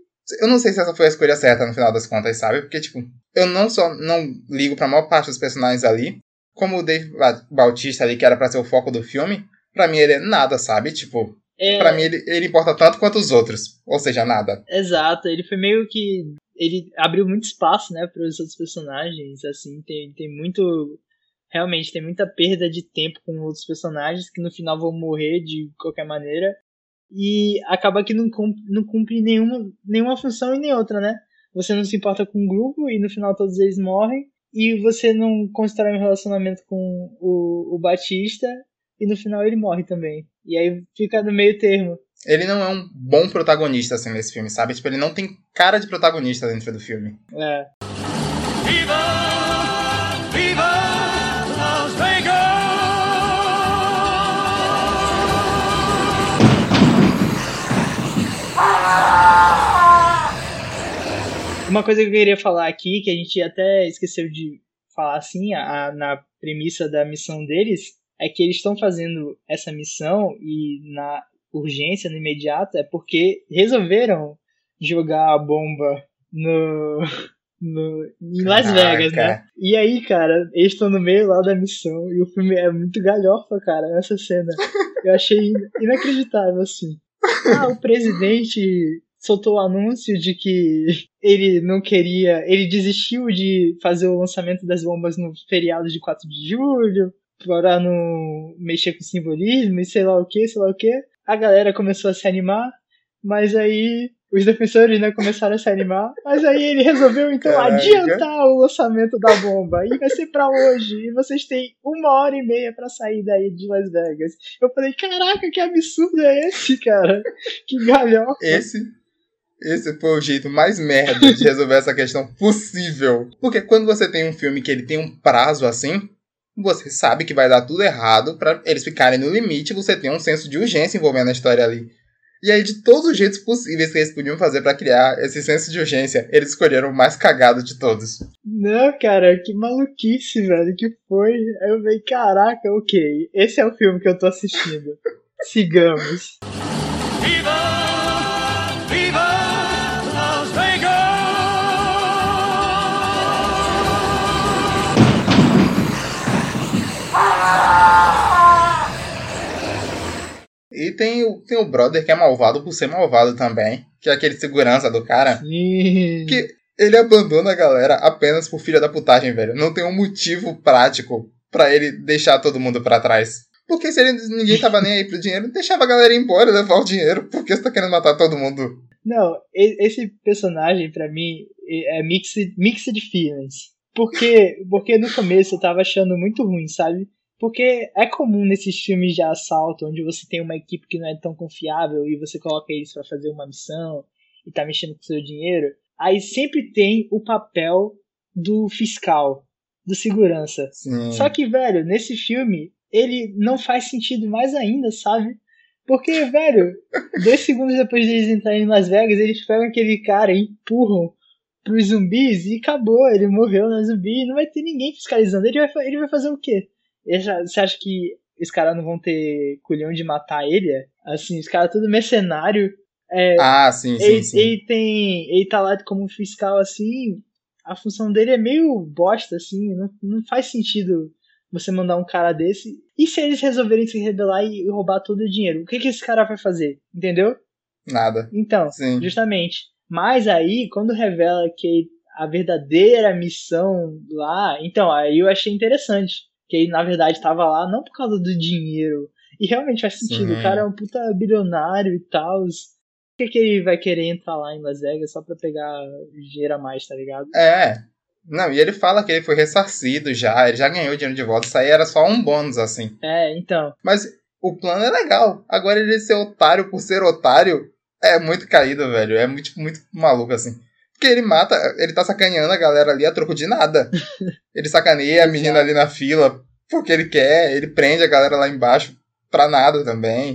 eu não sei se essa foi a escolha certa no final das contas, sabe? Porque, tipo, eu não só não ligo pra maior parte dos personagens ali, como o Dave Bautista ali, que era para ser o foco do filme, pra mim ele é nada, sabe? Tipo, É, pra mim ele, ele importa tanto quanto os outros. Ou seja, nada. Exato, ele foi meio que. Ele abriu muito espaço, né, para os outros personagens, assim, tem, tem muito. Realmente, tem muita perda de tempo com outros personagens que no final vão morrer de qualquer maneira. E acaba que não cumpre, não cumpre nenhuma, nenhuma função e nem outra, né? Você não se importa com o grupo e no final todos eles morrem. E você não constrói um relacionamento com o, o Batista e no final ele morre também. E aí fica no meio termo. Ele não é um bom protagonista, assim, nesse filme, sabe? Tipo, ele não tem cara de protagonista dentro do filme. É. Viva! Viva Las Vegas! Uma coisa que eu queria falar aqui, que a gente até esqueceu de falar assim, a, na premissa da missão deles, é que eles estão fazendo essa missão e na urgência, no imediato, é porque resolveram jogar a bomba no, no em Las Caraca. Vegas, né? E aí, cara, eles estão no meio lá da missão e o filme é muito galhofa, cara, essa cena. Eu achei inacreditável, assim. Ah, o presidente soltou o anúncio de que ele não queria, ele desistiu de fazer o lançamento das bombas no feriado de 4 de julho, para não mexer com simbolismo e sei lá o que, sei lá o que. A galera começou a se animar, mas aí os defensores né, começaram a se animar, mas aí ele resolveu então Caraca. adiantar o lançamento da bomba e vai ser pra hoje e vocês têm uma hora e meia pra sair daí de Las Vegas. Eu falei, caraca, que absurdo é esse, cara? Que galhofa. Esse, esse foi o jeito mais merda de resolver essa questão possível. Porque quando você tem um filme que ele tem um prazo assim, você sabe que vai dar tudo errado pra eles ficarem no limite, você tem um senso de urgência envolvendo a história ali. E aí, de todos os jeitos possíveis que eles podiam fazer pra criar esse senso de urgência, eles escolheram o mais cagado de todos. Não, cara, que maluquice, velho, que foi. Aí eu falei, caraca, ok, esse é o filme que eu tô assistindo. Sigamos. Viva E tem o, tem o brother que é malvado por ser malvado também, que é aquele segurança do cara. Sim. Que ele abandona a galera apenas por filha da putagem, velho. Não tem um motivo prático pra ele deixar todo mundo pra trás. Porque se ele, ninguém tava nem aí pro dinheiro, deixava a galera ir embora levar o dinheiro. Por que você tá querendo matar todo mundo? Não, esse personagem, pra mim, é mixed, mixed feelings. Porque, porque no começo eu tava achando muito ruim, sabe? Porque é comum nesses filmes de assalto, onde você tem uma equipe que não é tão confiável e você coloca eles pra fazer uma missão e tá mexendo com o seu dinheiro. Aí sempre tem o papel do fiscal, do segurança. Sim. Só que, velho, nesse filme, ele não faz sentido mais ainda, sabe? Porque, velho, dois segundos depois deles entrarem em Las Vegas, eles pegam aquele cara e empurram pros zumbis e acabou, ele morreu no zumbi e não vai ter ninguém fiscalizando. Ele vai, ele vai fazer o quê? Você acha que os caras não vão ter culhão de matar ele? Assim, os caras tudo mercenário. É, Ah, sim, sim, ele, sim. ele tem. Ele tá lá como fiscal assim. A função dele é meio bosta, assim. Não, não faz sentido você mandar um cara desse. E se eles resolverem se rebelar e roubar todo o dinheiro? O que, que esse cara vai fazer? Entendeu? Nada. Então, Sim. justamente. Mas aí, quando revela que a verdadeira missão lá. Então, aí eu achei interessante. Que ele, na verdade, tava lá não por causa do dinheiro. E realmente faz sentido. Sim. O cara é um puta bilionário e tal. Por que, que ele vai querer entrar lá em Las Vegas só pra pegar dinheiro a mais, tá ligado? É. Não, e ele fala que ele foi ressarcido já, ele já ganhou dinheiro de volta. Isso aí era só um bônus, assim. É, então. Mas o plano é legal. Agora ele ser otário por ser otário é muito caído, velho. É muito, muito maluco, assim. Porque ele mata, ele tá sacaneando a galera ali a troco de nada. Ele sacaneia a menina ali na fila porque ele quer, ele prende a galera lá embaixo pra nada também.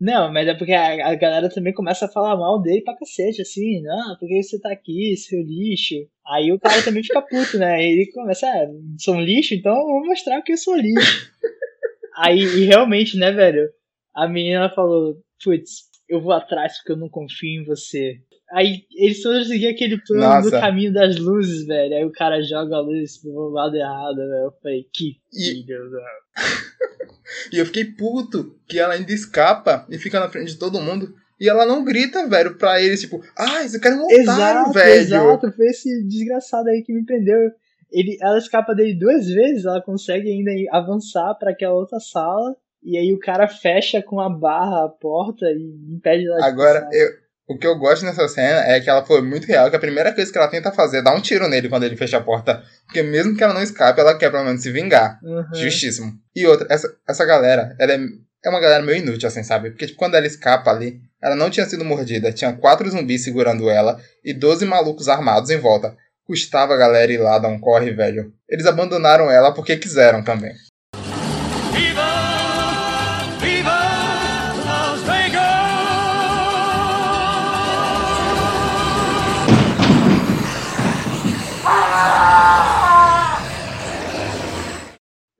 Não, mas é porque a, a galera também começa a falar mal dele pra cacete, assim, não, porque você tá aqui, seu lixo. Aí o cara também fica puto, né? Ele começa, ah, sou um lixo, então eu vou mostrar que eu sou lixo. Aí, e realmente, né, velho? A menina falou, putz, eu vou atrás porque eu não confio em você. Aí eles todos seguiam aquele plano Nossa. do caminho das luzes, velho. Aí o cara joga a luz pro lado errado, velho. Eu falei, que E- filho, velho. E eu fiquei puto que ela ainda escapa e fica na frente de todo mundo. E ela não grita, velho, pra eles, tipo, ah, esse cara é um otário, Exato, velho. exato. Foi esse desgraçado aí que me prendeu. Ele, ela escapa dele duas vezes, ela consegue ainda avançar pra aquela outra sala. E aí o cara fecha com a barra a porta e impede ela de Agora, passar. eu, o que eu gosto nessa cena é que ela foi muito real, que a primeira coisa que ela tenta fazer é dar um tiro nele quando ele fecha a porta. Porque mesmo que ela não escape, ela quer pelo menos se vingar. Uhum. Justíssimo. E outra, essa, essa galera, ela é, é uma galera meio inútil, assim, sabe? Porque tipo, quando ela escapa ali, ela não tinha sido mordida, tinha quatro zumbis segurando ela e 12 malucos armados em volta. Custava a galera ir lá dar um corre, velho. Eles abandonaram ela porque quiseram também.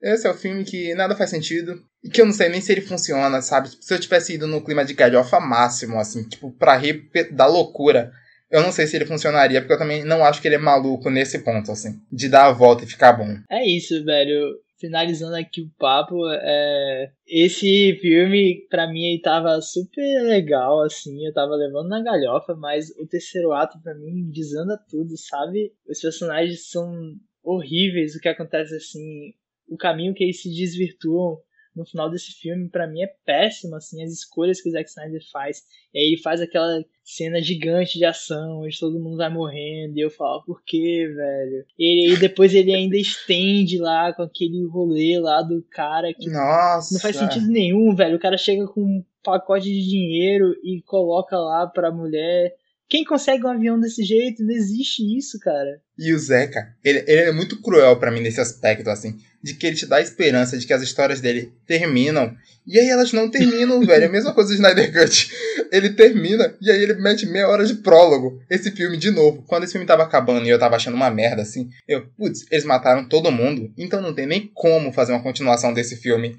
Esse é o filme que nada faz sentido e que eu não sei nem se ele funciona, sabe? Se eu tivesse ido no clima de galhofa máximo, assim, tipo, pra rir da loucura, eu não sei se ele funcionaria, porque eu também não acho que ele é maluco nesse ponto, assim, de dar a volta e ficar bom. É isso, velho. Finalizando aqui o papo, é... esse filme, pra mim, ele tava super legal, assim, eu tava levando na galhofa, mas o terceiro ato, pra mim, desanda tudo, sabe? Os personagens são horríveis, o que acontece, assim, o caminho que eles se desvirtuam no final desse filme, pra mim, é péssimo, assim, as escolhas que o Zack Snyder faz. E aí ele faz aquela cena gigante de ação, onde todo mundo vai morrendo, e eu falo, por que, velho? E aí depois ele ainda estende lá com aquele rolê lá do cara que Nossa! não faz sentido nenhum, velho. O cara chega com um pacote de dinheiro e coloca lá pra mulher. Quem consegue um avião desse jeito? Não existe isso, cara. E o Zeca, ele, ele é muito cruel pra mim nesse aspecto, assim, de que ele te dá a esperança de que as histórias dele terminam, e aí elas não terminam, velho. É a mesma coisa do Snyder Cut. Ele termina, e aí ele mete meia hora de prólogo. Esse filme, de novo, quando esse filme tava acabando e eu tava achando uma merda, assim, eu, putz, eles mataram todo mundo, então não tem nem como fazer uma continuação desse filme.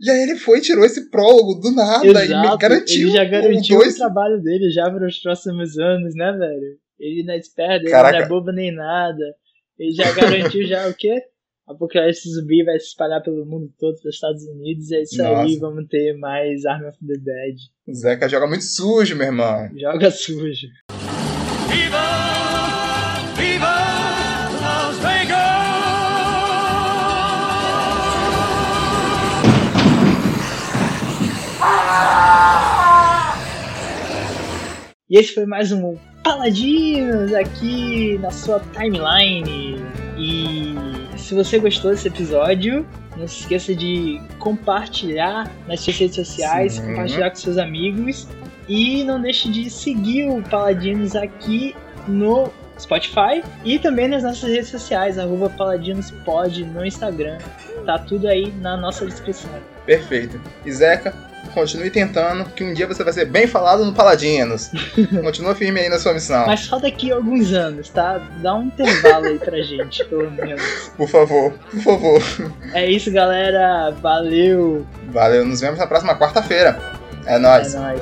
E aí ele foi e tirou esse prólogo do nada e me Exato. garantiu ele já um garantiu dois o trabalho dele já para os próximos anos, né, velho? Ele não é esperto, ele Caraca. não é bobo nem nada. Ele já garantiu já o quê? Apocalipse zumbi vai se espalhar pelo mundo todo, pelos Estados Unidos, e é isso aí, Nossa. vamos ter mais Army of the Dead. O Zeca joga muito sujo, meu irmão. Joga sujo. Viva E esse foi mais um Paladinos aqui na sua timeline. E se você gostou desse episódio, não se esqueça de compartilhar nas suas redes sociais, Sim. compartilhar com seus amigos. E não deixe de seguir o Paladinos aqui no Spotify e também nas nossas redes sociais, arroba paladinospod no Instagram. Tá tudo aí na nossa descrição. Perfeito. E Zeca, continue tentando, que um dia você vai ser bem falado no Paladinos. Continua firme aí na sua missão. Mas só daqui a alguns anos, tá? Dá um intervalo aí pra gente, pelo menos. Por favor, por favor. É isso, galera. Valeu. Valeu, nos vemos na próxima quarta-feira. É É nóis. nóis.